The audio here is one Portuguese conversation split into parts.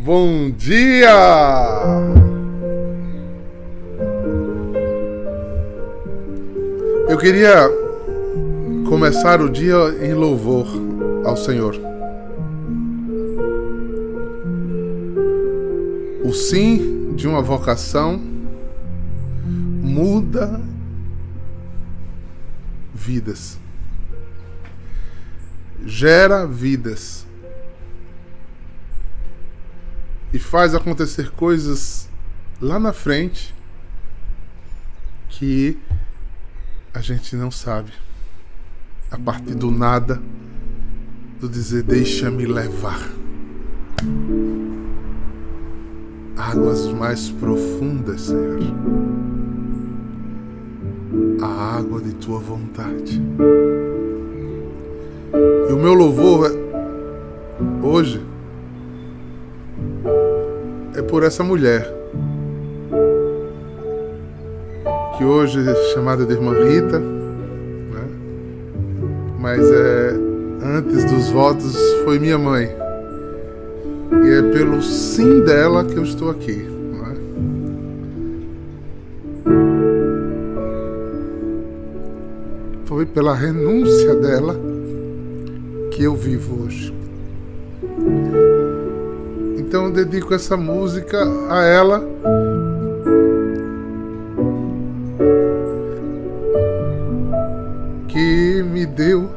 Bom dia! Eu queria começar o dia em louvor ao Senhor. O sim de uma vocação muda vidas, gera vidas e faz acontecer coisas lá na frente que a gente não sabe. A partir do nada, do dizer deixa-me levar. Águas mais profundas, Senhor. A água de tua vontade. E o meu louvor é, hoje é por essa mulher que hoje é chamada de irmã Rita, né? mas é antes dos votos foi minha mãe e é pelo sim dela que eu estou aqui. Né? Foi pela renúncia dela que eu vivo hoje. Então eu dedico essa música a ela. Que me deu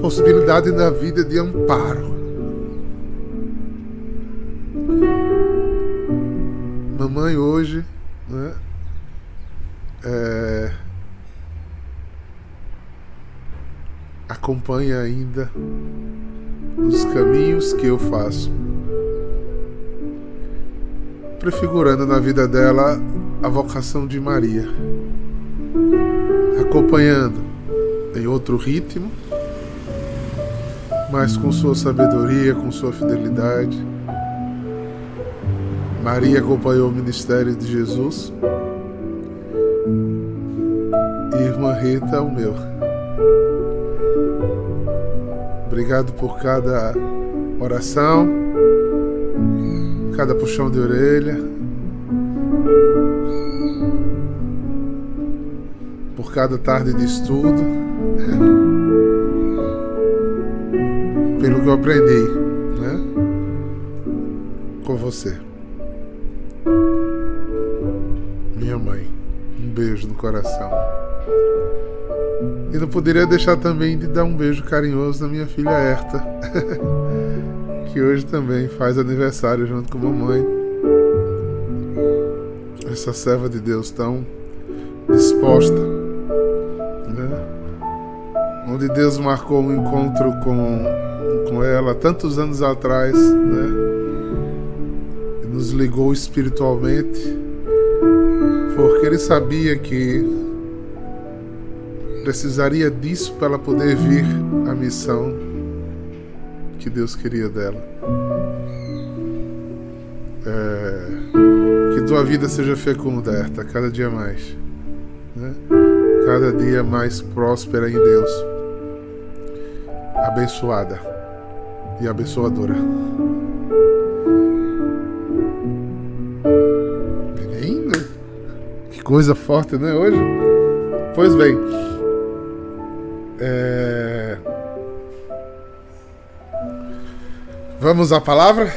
possibilidade na vida de amparo. Mamãe hoje, né? É, acompanha ainda os caminhos que eu faço, prefigurando na vida dela a vocação de Maria, acompanhando em outro ritmo, mas com sua sabedoria, com sua fidelidade. Maria acompanhou o ministério de Jesus e irmã Rita o meu. Obrigado por cada oração, cada puxão de orelha, por cada tarde de estudo, pelo que eu aprendi, né? Com você. Minha mãe, um beijo no coração. E não poderia deixar também de dar um beijo carinhoso na minha filha Herta, que hoje também faz aniversário junto com mamãe. Essa serva de Deus tão disposta, né? onde Deus marcou um encontro com, com ela tantos anos atrás, né? Nos ligou espiritualmente, porque ele sabia que precisaria disso para ela poder vir à missão que Deus queria dela. É, que tua vida seja fecunda, Herta, cada dia mais. Né? Cada dia mais próspera em Deus. Abençoada e abençoadora. Menina, que coisa forte, né? Hoje? Pois bem. Vamos à palavra?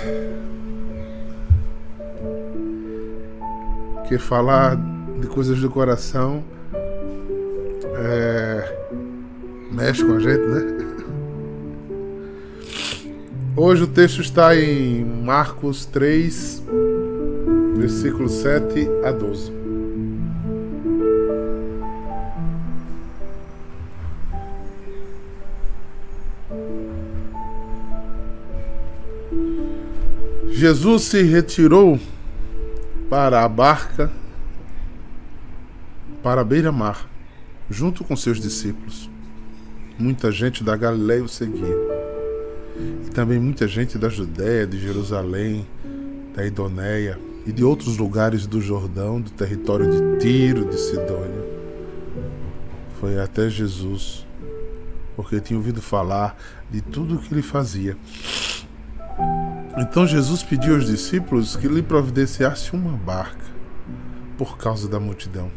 Que falar de coisas do coração é... mexe com a gente, né? Hoje o texto está em Marcos 3, versículos 7 a 12. Jesus se retirou para a barca para a beira-mar, junto com seus discípulos. Muita gente da Galiléia o seguia. E também muita gente da Judéia, de Jerusalém, da Idoneia e de outros lugares do Jordão, do território de Tiro, de Sidônia. Foi até Jesus porque tinha ouvido falar de tudo o que ele fazia. Então Jesus pediu aos discípulos que lhe providenciasse uma barca por causa da multidão,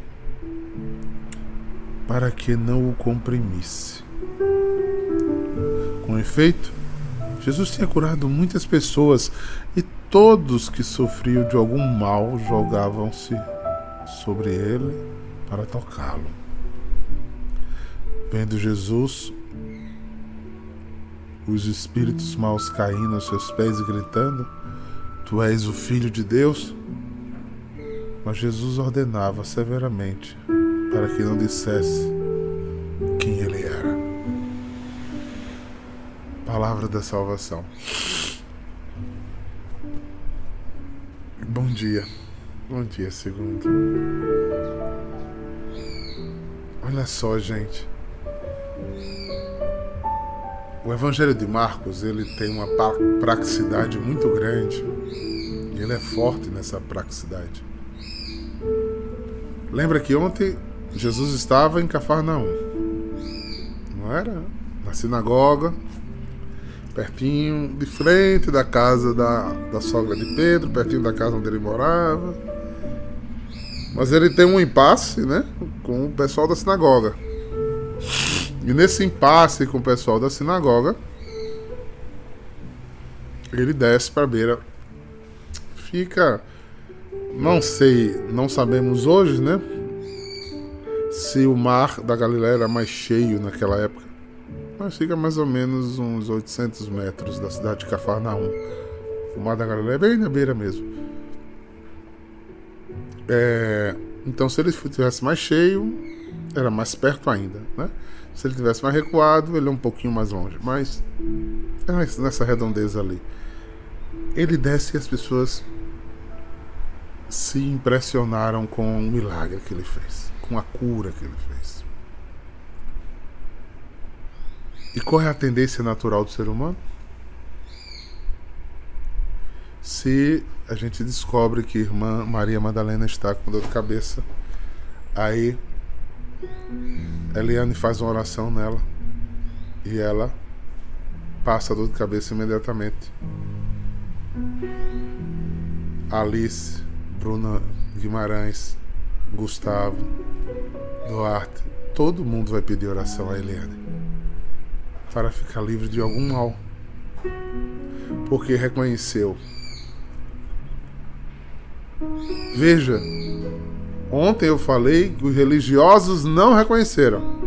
para que não o comprimisse. Com efeito, Jesus tinha curado muitas pessoas e todos que sofriam de algum mal jogavam-se sobre ele para tocá-lo. Vendo Jesus, os espíritos maus caindo aos seus pés e gritando: Tu és o Filho de Deus. Mas Jesus ordenava severamente para que não dissesse quem ele era. Palavra da salvação. Bom dia. Bom dia, segundo. Olha só, gente. O Evangelho de Marcos ele tem uma praxicidade muito grande. E ele é forte nessa praxicidade. Lembra que ontem Jesus estava em Cafarnaum. Não era? Na sinagoga, pertinho, de frente da casa da, da sogra de Pedro, pertinho da casa onde ele morava. Mas ele tem um impasse, né, com o pessoal da sinagoga. E nesse impasse com o pessoal da sinagoga, ele desce para a beira. Fica, não sei, não sabemos hoje, né? Se o mar da Galileia era mais cheio naquela época. Mas fica mais ou menos uns 800 metros da cidade de Cafarnaum. O mar da Galileia é bem na beira mesmo. É, então, se ele estivesse mais cheio, era mais perto ainda, né? Se ele tivesse mais recuado, ele é um pouquinho mais longe. Mas é nessa redondeza ali. Ele desce e as pessoas se impressionaram com o milagre que ele fez, com a cura que ele fez. E qual é a tendência natural do ser humano? Se a gente descobre que irmã Maria Madalena está com dor de cabeça, aí Eliane faz uma oração nela e ela passa a dor de cabeça imediatamente. Alice, Bruna Guimarães, Gustavo, Duarte, todo mundo vai pedir oração a Eliane para ficar livre de algum mal, porque reconheceu. Veja, Ontem eu falei que os religiosos não reconheceram.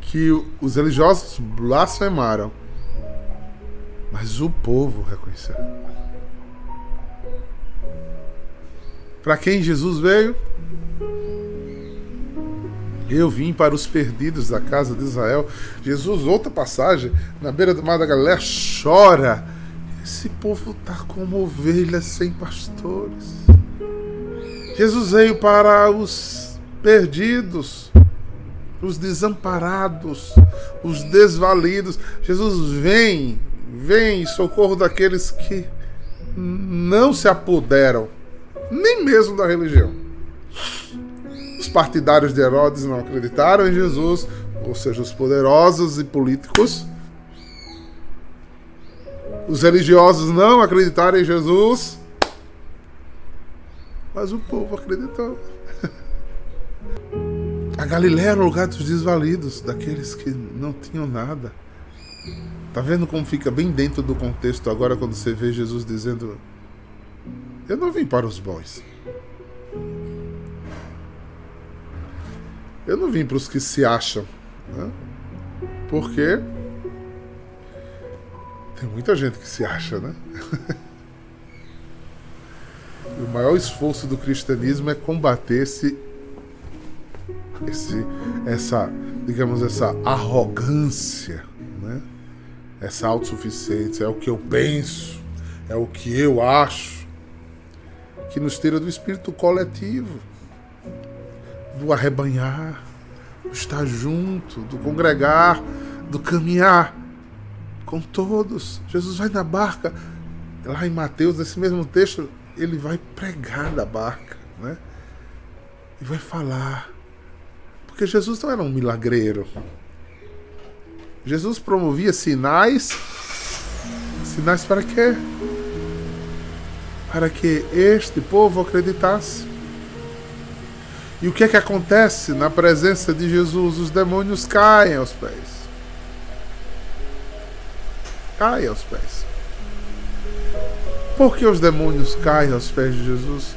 Que os religiosos blasfemaram. Mas o povo reconheceu. Para quem Jesus veio? Eu vim para os perdidos da casa de Israel. Jesus, outra passagem, na beira do mar da Galileia, chora esse povo está como ovelhas sem pastores. Jesus veio para os perdidos, os desamparados, os desvalidos. Jesus vem, vem em socorro daqueles que não se apoderam, nem mesmo da religião. Os partidários de Herodes não acreditaram em Jesus, ou seja, os poderosos e políticos os religiosos não acreditaram em Jesus, mas o povo acreditou. A Galiléia era o lugar dos desvalidos, daqueles que não tinham nada. Tá vendo como fica bem dentro do contexto agora quando você vê Jesus dizendo: Eu não vim para os bons. Eu não vim para os que se acham. Né? Por quê? Tem muita gente que se acha, né? o maior esforço do cristianismo é combater esse, esse, essa, digamos, essa arrogância, né? Essa autossuficiência, é o que eu penso, é o que eu acho, que nos tira do espírito coletivo, do arrebanhar, do estar junto, do congregar, do caminhar com todos. Jesus vai na barca. Lá em Mateus, nesse mesmo texto, ele vai pregar da barca, né? E vai falar. Porque Jesus não era um milagreiro. Jesus promovia sinais. Sinais para quê? Para que este povo acreditasse. E o que é que acontece na presença de Jesus? Os demônios caem aos pés. Caem aos pés. Por que os demônios caem aos pés de Jesus?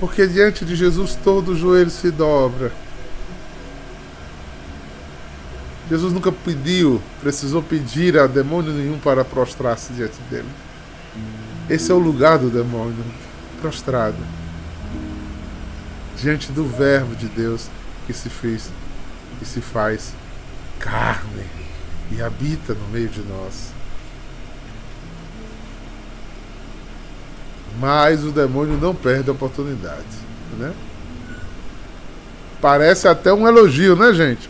Porque diante de Jesus todo o joelho se dobra. Jesus nunca pediu, precisou pedir a demônio nenhum para prostrar-se diante dele. Esse é o lugar do demônio, prostrado. Diante do Verbo de Deus que se fez, que se faz carne e habita no meio de nós. Mas o demônio não perde a oportunidade. Né? Parece até um elogio, né, gente?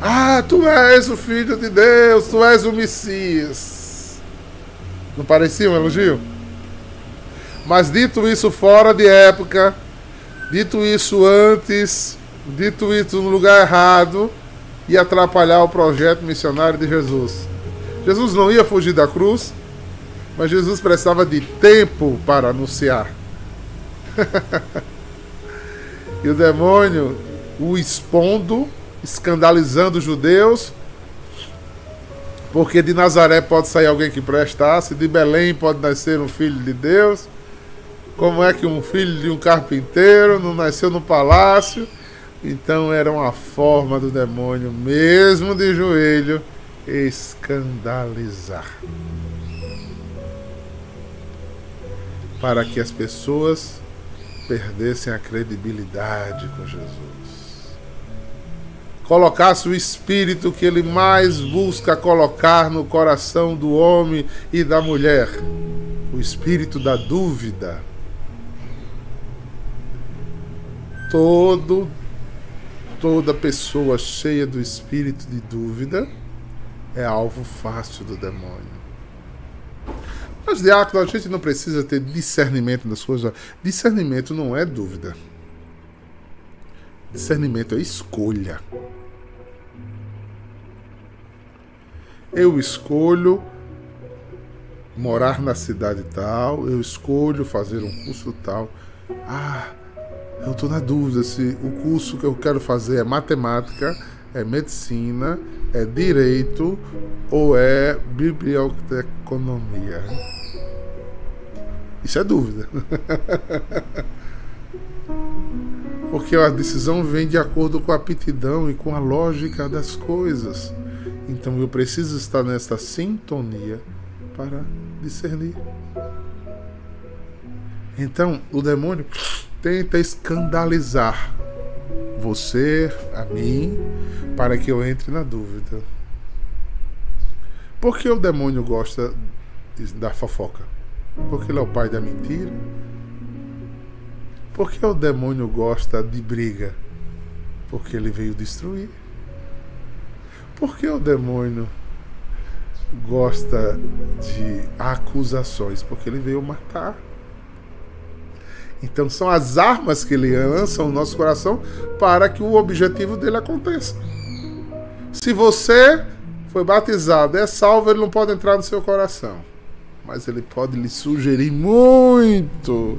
Ah, tu és o filho de Deus, tu és o Messias. Não parecia um elogio? Mas dito isso fora de época, dito isso antes, dito isso no lugar errado, ia atrapalhar o projeto missionário de Jesus. Jesus não ia fugir da cruz, mas Jesus precisava de tempo para anunciar. e o demônio o expondo, escandalizando os judeus, porque de Nazaré pode sair alguém que prestasse, de Belém pode nascer um filho de Deus. Como é que um filho de um carpinteiro não nasceu no palácio? Então era uma forma do demônio, mesmo de joelho, escandalizar. Para que as pessoas perdessem a credibilidade com Jesus. Colocasse o espírito que ele mais busca colocar no coração do homem e da mulher, o espírito da dúvida. Todo toda pessoa cheia do espírito de dúvida é alvo fácil do demônio. Mas diácono, a gente não precisa ter discernimento das coisas. Discernimento não é dúvida. Discernimento é escolha. Eu escolho morar na cidade tal, eu escolho fazer um curso tal. Ah, eu estou na dúvida se o curso que eu quero fazer é matemática, é medicina, é direito ou é biblioteconomia. Isso é dúvida. Porque a decisão vem de acordo com a aptidão e com a lógica das coisas. Então eu preciso estar nesta sintonia para discernir. Então o demônio tenta escandalizar você, a mim, para que eu entre na dúvida. Por que o demônio gosta da fofoca? Porque ele é o pai da mentira? Por que o demônio gosta de briga? Porque ele veio destruir. Por que o demônio gosta de acusações? Porque ele veio matar. Então são as armas que ele lança no nosso coração para que o objetivo dele aconteça. Se você foi batizado, é salvo, ele não pode entrar no seu coração mas ele pode lhe sugerir muito.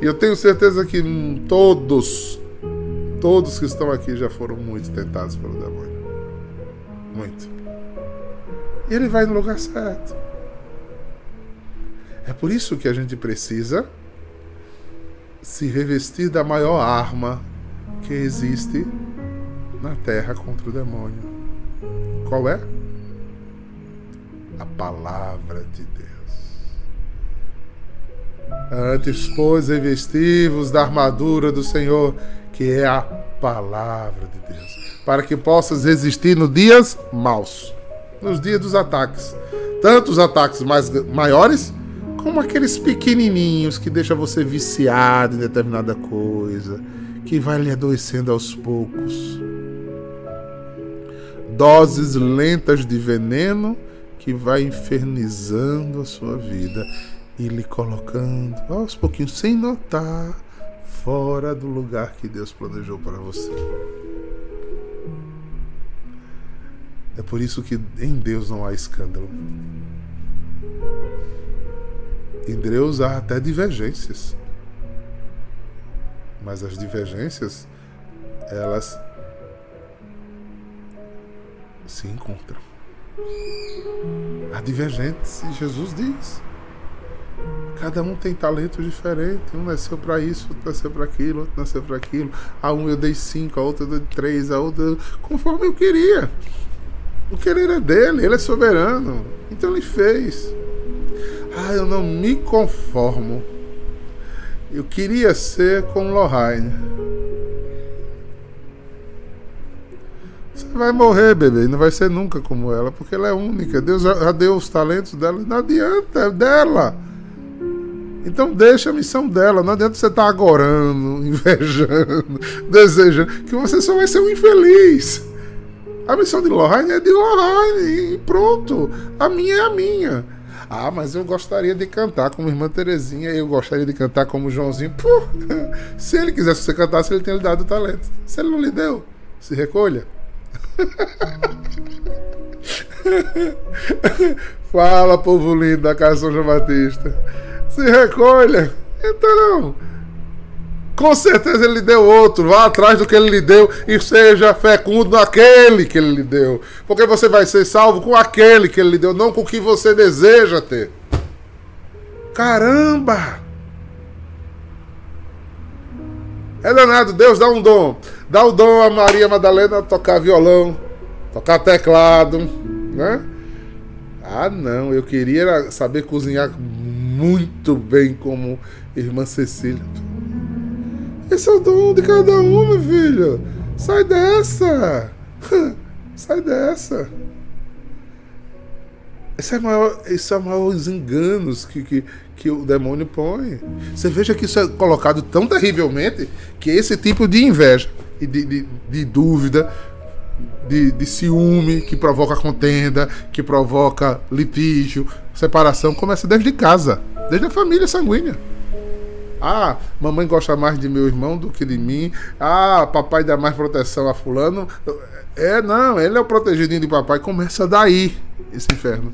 E eu tenho certeza que todos, todos que estão aqui já foram muito tentados pelo demônio. Muito. E ele vai no lugar certo. É por isso que a gente precisa se revestir da maior arma que existe na terra contra o demônio. Qual é? A palavra de Deus. Antes, pois, revestivos da armadura do Senhor, que é a palavra de Deus, para que possas resistir nos dias maus, nos dias dos ataques. Tanto os ataques mais maiores, como aqueles pequenininhos que deixam você viciado em determinada coisa, que vai lhe adoecendo aos poucos. Doses lentas de veneno que vai infernizando a sua vida e lhe colocando aos pouquinhos, sem notar, fora do lugar que Deus planejou para você. É por isso que em Deus não há escândalo. Deus há até divergências. Mas as divergências, elas se encontram. Há divergentes, e Jesus diz. Cada um tem talento diferente. Um nasceu para isso, outro nasceu para aquilo, outro nasceu para aquilo. A um eu dei cinco, a outra eu dei três, a outra. conforme eu queria. O querer é dele, ele é soberano. Então ele fez. Ah, eu não me conformo. Eu queria ser como Lohane. Você vai morrer, bebê, não vai ser nunca como ela, porque ela é única. Deus já deu os talentos dela, não adianta, é dela. Então deixa a missão dela. Não adianta você estar tá agorando, invejando, desejando, que você só vai ser um infeliz. A missão de Lohane é de Lohane e pronto. A minha é a minha. Ah, mas eu gostaria de cantar como irmã Terezinha, eu gostaria de cantar como Joãozinho. Pô, se ele quisesse que você cantasse, ele tinha lhe dado o talento. Se ele não lhe deu, se recolha. Fala, povo lindo da Casa São João Batista se recolha. Então, com certeza ele lhe deu outro. Vá atrás do que ele lhe deu e seja fecundo naquele que ele lhe deu. Porque você vai ser salvo com aquele que ele lhe deu, não com o que você deseja ter. Caramba! É danado, Deus dá um dom. Dá o dom a Maria Madalena tocar violão, tocar teclado, né? Ah, não, eu queria saber cozinhar muito bem como irmã Cecília. Esse é o dom de cada um, meu filho. Sai dessa. Sai dessa. Esse é, maior, esse é o maior os enganos que, que, que o demônio põe. Você veja que isso é colocado tão terrivelmente que esse tipo de inveja e de, de, de dúvida, de, de ciúme que provoca contenda, que provoca litígio, separação, começa desde casa. Desde a família sanguínea. Ah, mamãe gosta mais de meu irmão do que de mim. Ah, papai dá mais proteção a fulano. É, não, ele é o protegidinho de papai. Começa daí esse inferno.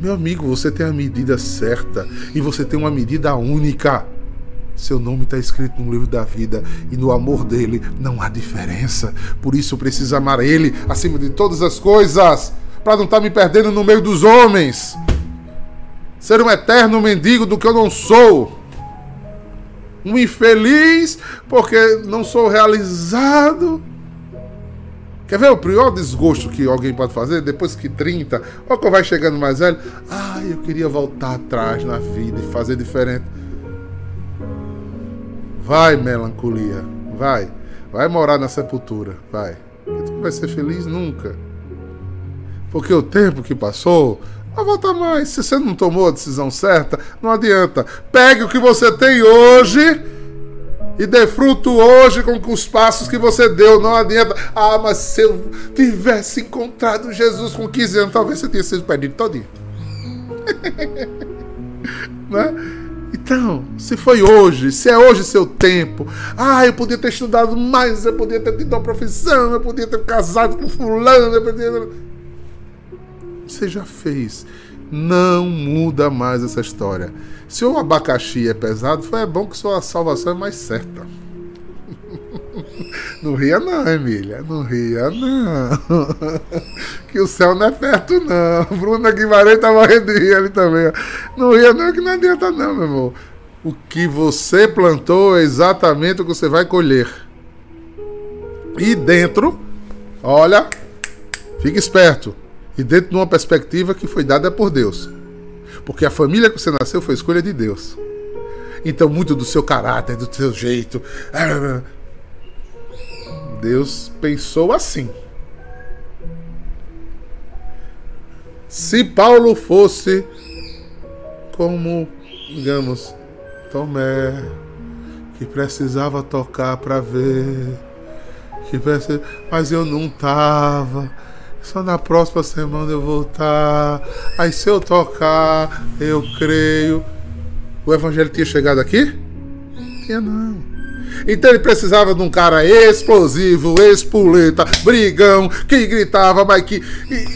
Meu amigo, você tem a medida certa e você tem uma medida única. Seu nome está escrito no livro da vida e no amor dele não há diferença. Por isso precisa amar ele acima de todas as coisas, para não estar tá me perdendo no meio dos homens ser um eterno mendigo do que eu não sou. Um infeliz porque não sou realizado. Quer ver o pior desgosto que alguém pode fazer depois que 30, ou que vai chegando mais velho? Ah, eu queria voltar atrás na vida e fazer diferente. Vai, melancolia, vai. Vai morar na sepultura, vai. Tu não vai ser feliz nunca. Porque o tempo que passou não volta mais. Se você não tomou a decisão certa, não adianta. Pegue o que você tem hoje e dê fruto hoje com os passos que você deu. Não adianta. Ah, mas se eu tivesse encontrado Jesus com 15 anos, talvez você tenha sido perdido todinho. né? Então, se foi hoje, se é hoje seu tempo, ah, eu podia ter estudado mais, eu podia ter tido uma profissão, eu podia ter casado com fulano, eu podia você já fez. Não muda mais essa história. Se o abacaxi é pesado, foi bom que sua salvação é mais certa. Não ria não, Emília. Não ria não. Que o céu não é perto não. Bruna Guimarães tá morrendo de rir ali também. Não ria não, que não adianta não, meu irmão. O que você plantou é exatamente o que você vai colher. E dentro, olha, fique esperto e dentro de uma perspectiva que foi dada por Deus. Porque a família que você nasceu foi escolha de Deus. Então, muito do seu caráter, do seu jeito. Deus pensou assim. Se Paulo fosse como, digamos, Tomé, que precisava tocar para ver, que precisava, mas eu não estava só na próxima semana eu voltar. Aí se eu tocar, eu creio. O evangelho tinha chegado aqui? Tinha não. Então ele precisava de um cara explosivo, espoleta, brigão, que gritava, mas que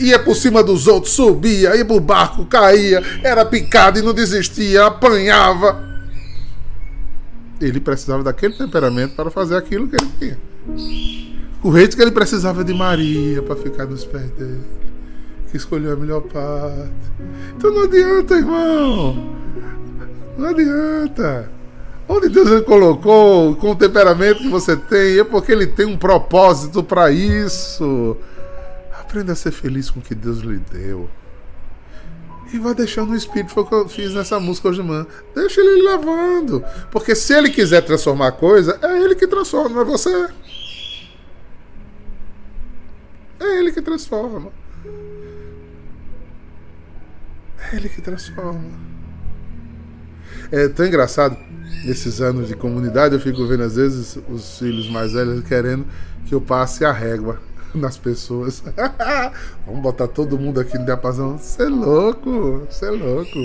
ia por cima dos outros, subia, ia pro barco, caía, era picado e não desistia, apanhava. Ele precisava daquele temperamento para fazer aquilo que ele tinha. O rei que ele precisava de Maria para ficar nos pés dele, que escolheu a melhor parte. Então não adianta, irmão. Não adianta. Onde Deus ele colocou, com o temperamento que você tem, é porque ele tem um propósito para isso. Aprenda a ser feliz com o que Deus lhe deu. E vá deixando o Espírito, foi o que eu fiz nessa música hoje manhã. Deixa ele levando. Porque se ele quiser transformar a coisa, é ele que transforma, não é você. É ele que transforma. É ele que transforma. É tão engraçado, nesses anos de comunidade, eu fico vendo às vezes os filhos mais velhos querendo que eu passe a régua nas pessoas. Vamos botar todo mundo aqui no diapasão. Você é louco, você é louco.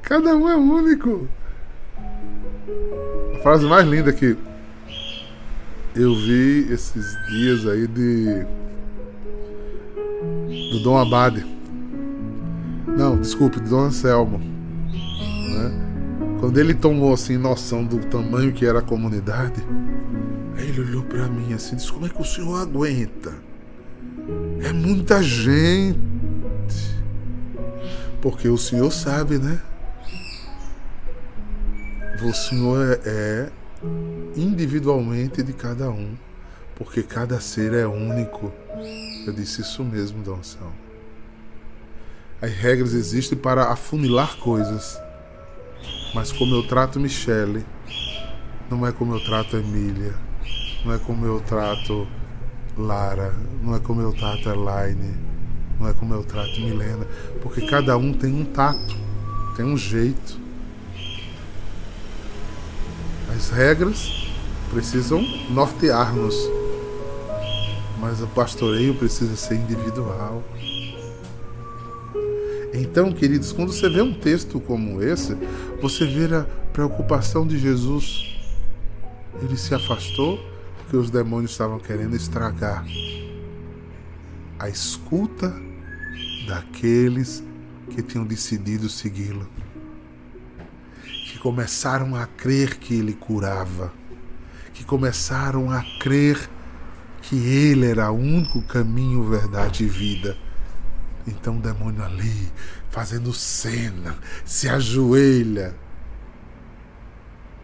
Cada um é único. A frase mais linda que eu vi esses dias aí de do Dom Abade. Não, desculpe, do Dom Anselmo. Né? Quando ele tomou assim noção do tamanho que era a comunidade, aí ele olhou para mim assim, disse: "Como é que o senhor aguenta? É muita gente". Porque o senhor sabe, né? O senhor é individualmente de cada um, porque cada ser é único. Eu disse isso mesmo, Dom São. As regras existem para afunilar coisas. Mas como eu trato Michele, não é como eu trato Emília, não é como eu trato Lara, não é como eu trato Elaine, não é como eu trato Milena, porque cada um tem um tato, tem um jeito. As regras precisam nortear-nos, mas o pastoreio precisa ser individual. Então, queridos, quando você vê um texto como esse, você vê a preocupação de Jesus. Ele se afastou porque os demônios estavam querendo estragar a escuta daqueles que tinham decidido segui-lo, que começaram a crer que ele curava, que começaram a crer que ele era o único caminho, verdade e vida então o demônio ali, fazendo cena, se ajoelha,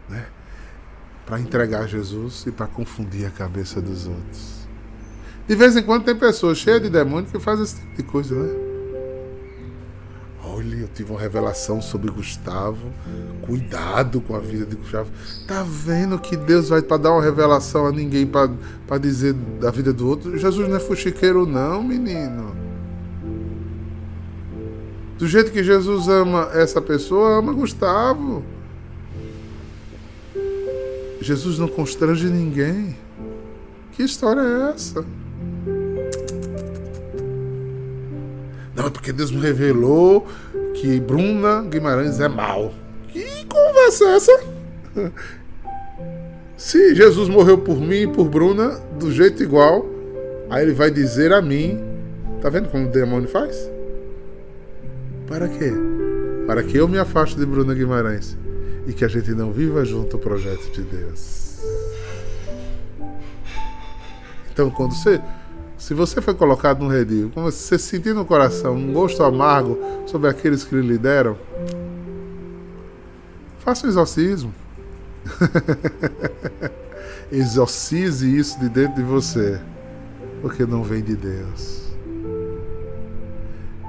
né? Para entregar Jesus e para confundir a cabeça dos outros. De vez em quando tem pessoas cheias de demônio que fazem esse tipo de coisa, né? Olha, eu tive uma revelação sobre Gustavo. Cuidado com a vida de Gustavo. Tá vendo que Deus vai para dar uma revelação a ninguém para dizer da vida do outro? Jesus não é fuxiqueiro, não, menino. Do jeito que Jesus ama essa pessoa, ama Gustavo. Jesus não constrange ninguém. Que história é essa? Não, é porque Deus me revelou que Bruna Guimarães é mal. Que conversa é essa? Se Jesus morreu por mim e por Bruna do jeito igual, aí ele vai dizer a mim. Tá vendo como o demônio faz? Para quê? Para que eu me afaste de Bruna Guimarães e que a gente não viva junto o projeto de Deus. Então, quando você, se você foi colocado no redil, como você sentir no coração um gosto amargo sobre aqueles que lhe lideram, faça um exorcismo. Exorcize isso de dentro de você, porque não vem de Deus.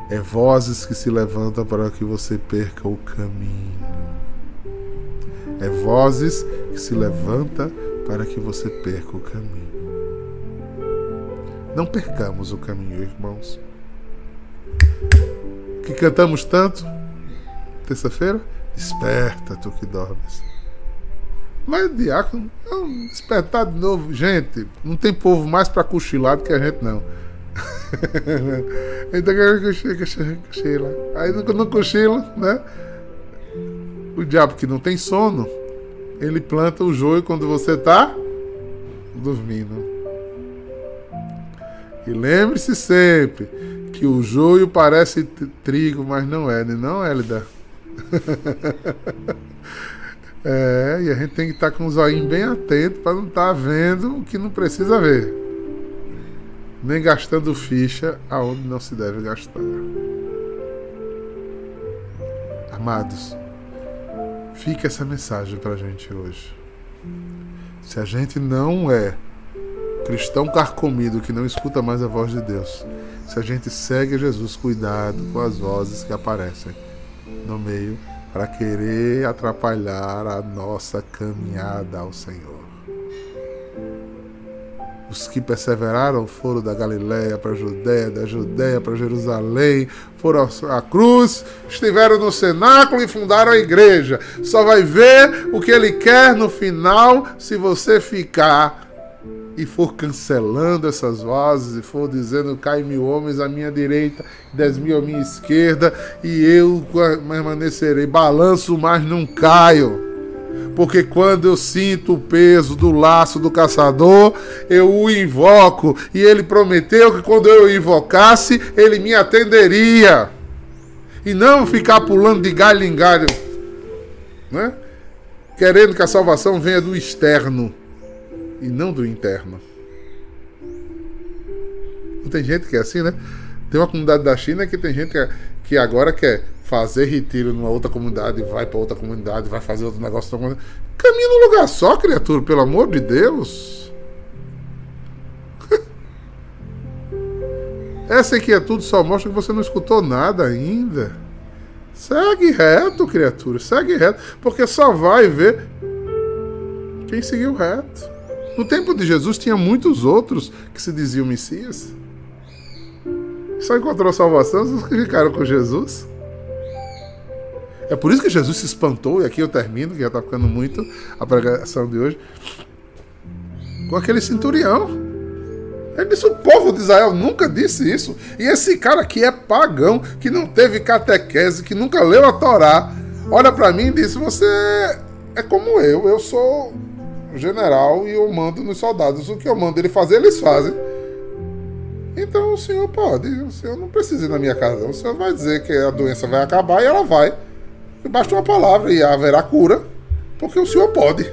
É vozes que se levantam para que você perca o caminho. É vozes que se levantam para que você perca o caminho. Não percamos o caminho, irmãos. Que cantamos tanto, terça-feira, desperta tu que dormes. Mas diácono, não, despertar de novo. Gente, não tem povo mais para cochilar do que a gente, não. então cochila. Aí quando não cochila, né? O diabo que não tem sono, ele planta o joio quando você está dormindo. E lembre-se sempre que o joio parece trigo, mas não é, né? não, Hélida? é, e a gente tem que estar tá com os olhinhos bem atentos para não estar tá vendo o que não precisa ver. Nem gastando ficha aonde não se deve gastar. Amados, fica essa mensagem para a gente hoje. Se a gente não é cristão carcomido que não escuta mais a voz de Deus, se a gente segue Jesus, cuidado com as vozes que aparecem no meio para querer atrapalhar a nossa caminhada ao Senhor. Os que perseveraram foram da Galiléia para a Judéia, da Judéia para Jerusalém, foram à cruz, estiveram no cenáculo e fundaram a igreja. Só vai ver o que ele quer no final se você ficar e for cancelando essas vozes e for dizendo cai mil homens à minha direita, dez mil à minha esquerda e eu permanecerei. Balanço, mas não caio porque quando eu sinto o peso do laço do caçador, eu o invoco, e ele prometeu que quando eu o invocasse, ele me atenderia. E não ficar pulando de galho em galho, né? querendo que a salvação venha do externo e não do interno. Não tem gente que é assim, né? Tem uma comunidade da China que tem gente que, que agora quer fazer retiro numa outra comunidade, vai para outra comunidade, vai fazer outro negócio. Caminha num lugar só, criatura, pelo amor de Deus. Essa inquietude só mostra que você não escutou nada ainda. Segue reto, criatura, segue reto, porque só vai ver quem seguiu reto. No tempo de Jesus tinha muitos outros que se diziam Messias. Só encontrou salvação os que ficaram com Jesus. É por isso que Jesus se espantou, e aqui eu termino, que já está ficando muito a pregação de hoje, com aquele centurião. Ele disse: o povo de Israel nunca disse isso. E esse cara aqui é pagão, que não teve catequese, que nunca leu a Torá, olha para mim e disse: Você é como eu, eu sou general e eu mando nos soldados. O que eu mando ele fazer, eles fazem. Então o senhor pode, o senhor não precisa ir na minha casa. O senhor vai dizer que a doença vai acabar e ela vai. Basta uma palavra e haverá cura, porque o Senhor pode.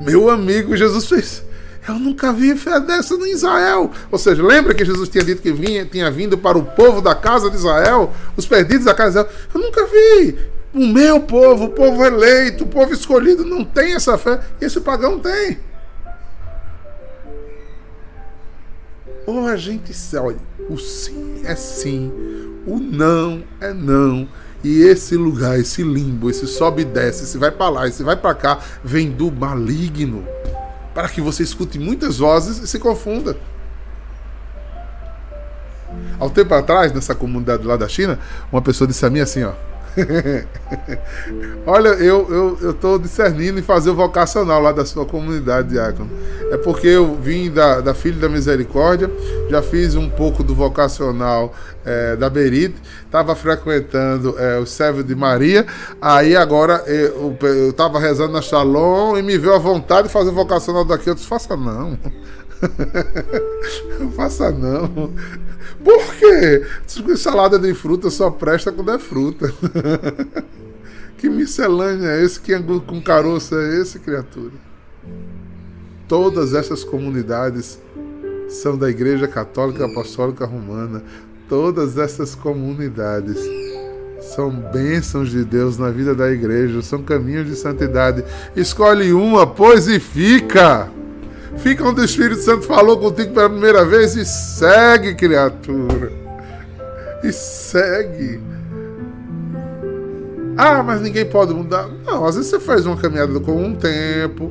Meu amigo, Jesus fez. Eu nunca vi fé dessa em Israel. Ou seja, lembra que Jesus tinha dito que vinha, tinha vindo para o povo da casa de Israel, os perdidos da casa de Israel? Eu nunca vi. O meu povo, o povo eleito, o povo escolhido, não tem essa fé. Esse pagão tem. Ou a gente olha, o sim é sim, o não é não. E esse lugar, esse limbo, esse sobe e desce, esse vai para lá, esse vai para cá, vem do maligno. Para que você escute muitas vozes e se confunda. Há um tempo atrás, nessa comunidade lá da China, uma pessoa disse a mim assim, ó. Olha, eu, eu, eu discernindo em fazer o vocacional lá da sua comunidade, Diácono. É porque eu vim da, da Filha da Misericórdia, já fiz um pouco do vocacional é, da Berite, estava frequentando é, o servo de Maria, aí agora eu, eu tava rezando na Shalom e me veio a vontade de fazer o vocacional daqui. Eu disse, faça não. faça não. Por quê? Salada de fruta só presta quando é fruta. que miscelânea é esse? Que angu com caroço é esse, criatura? Todas essas comunidades são da Igreja Católica Apostólica Romana. Todas essas comunidades são bênçãos de Deus na vida da igreja, são caminhos de santidade. Escolhe uma, pois e fica. Fica onde o Espírito Santo falou contigo pela primeira vez e segue, criatura. E segue. Ah, mas ninguém pode mudar. Não, às vezes você faz uma caminhada com um tempo,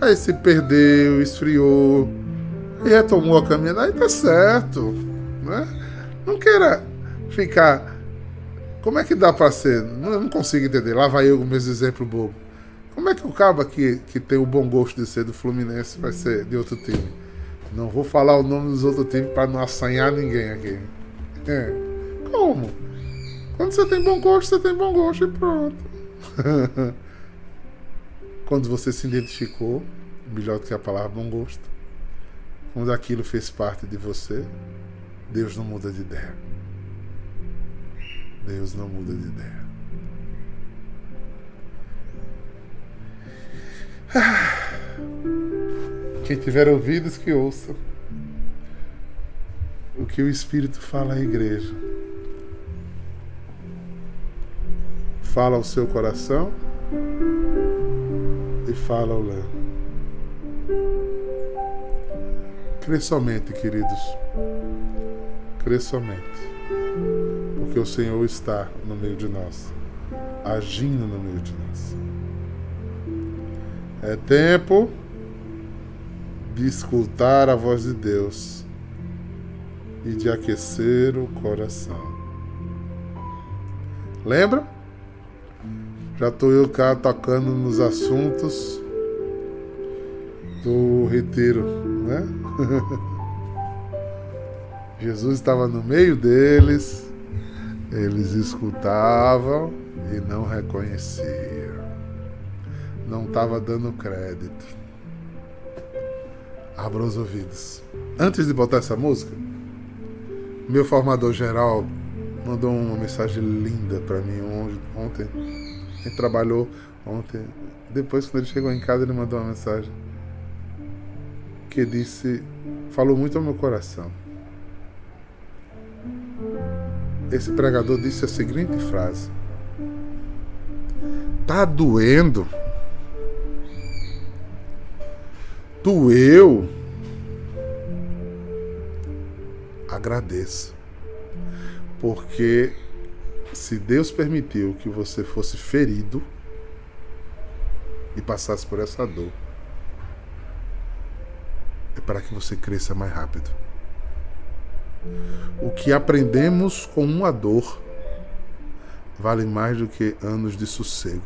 aí se perdeu, esfriou, e retomou a caminhada, aí tá certo. Né? Não queira ficar. Como é que dá para ser? Não, não consigo entender. Lá vai eu com meus exemplos bobos. Como é que o cabo aqui, que tem o bom gosto de ser do Fluminense, vai ser de outro time? Não vou falar o nome dos outros times para não assanhar ninguém aqui. É. Como? Quando você tem bom gosto, você tem bom gosto e pronto. quando você se identificou, melhor do que a palavra bom gosto, quando aquilo fez parte de você, Deus não muda de ideia. Deus não muda de ideia. Quem tiver ouvidos, que ouça o que o Espírito fala à igreja. Fala ao seu coração e fala ao Léo. Crê somente, queridos. Crê somente. Porque o Senhor está no meio de nós, agindo no meio de nós. É tempo de escutar a voz de Deus e de aquecer o coração. Lembra? Já estou eu cá tocando nos assuntos do retiro, né? Jesus estava no meio deles, eles escutavam e não reconheciam, não estava dando crédito. Abra os ouvidos. Antes de botar essa música, meu formador geral mandou uma mensagem linda para mim ontem. Ele trabalhou ontem. Depois, quando ele chegou em casa, ele mandou uma mensagem que disse, falou muito ao meu coração. Esse pregador disse a seguinte frase: Tá doendo doeu, agradeça. Porque se Deus permitiu que você fosse ferido e passasse por essa dor, é para que você cresça mais rápido. O que aprendemos com uma dor vale mais do que anos de sossego.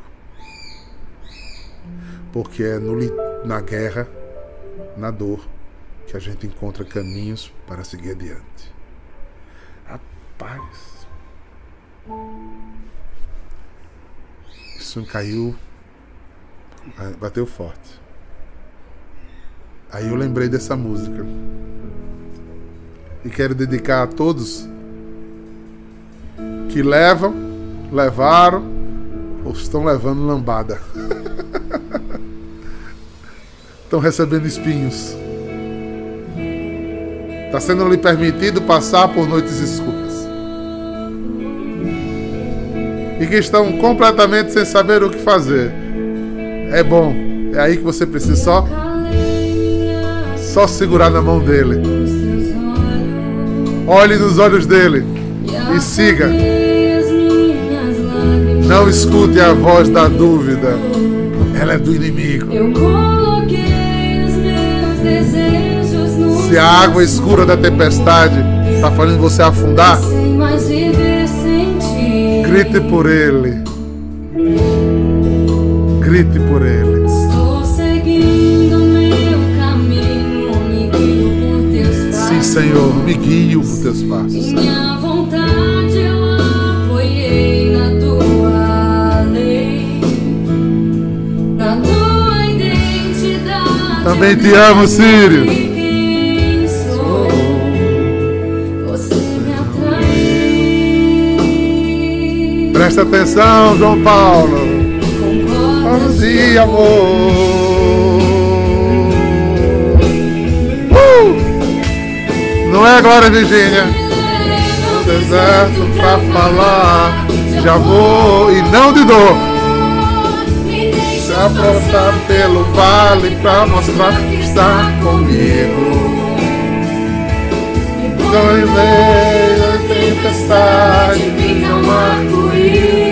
Porque é no, na guerra na dor que a gente encontra caminhos para seguir adiante. Rapaz, isso caiu, bateu forte. Aí eu lembrei dessa música. E quero dedicar a todos que levam, levaram ou estão levando lambada. estão recebendo espinhos. Está sendo lhe permitido passar por noites escuras. E que estão completamente sem saber o que fazer. É bom. É aí que você precisa só só segurar na mão dele. Olhe nos olhos dele e siga. Não escute a voz da dúvida. Ela é do inimigo. Se a água escura da tempestade está fazendo você afundar, grite por Ele. Grite por Ele. Sim, Senhor, me guio por teus passos. Minha Também te amo, Sírio. Presta atenção, João Paulo. Vamos de amor. Uh! Não é agora, Virgínia? Deserto pra falar de amor e não de dor. Apontar pelo vale pra mostrar que está comigo. Então, em meio à tempestade, vinha um arco-íris.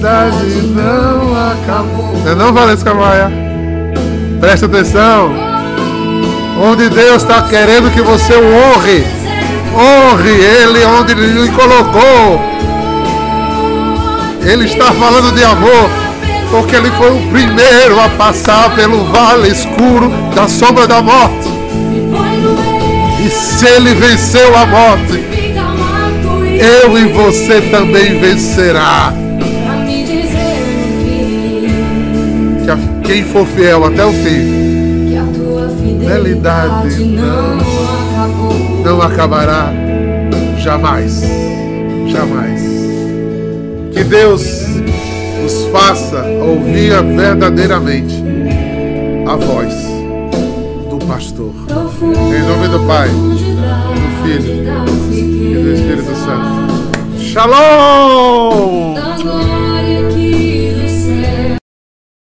verdade não acabou. Não, não Valesca Maia. Presta atenção. Onde Deus está querendo que você o honre. Honre Ele onde Ele lhe colocou. Ele está falando de amor. Porque Ele foi o primeiro a passar pelo vale escuro da sombra da morte. E se ele venceu a morte, eu e você também vencerá. Que quem for fiel até o fim, fidelidade não, não acabará jamais. Jamais. Que Deus nos faça ouvir verdadeiramente a voz do pastor. Em nome do Pai, do Filho e do Espírito Santo. Shalom!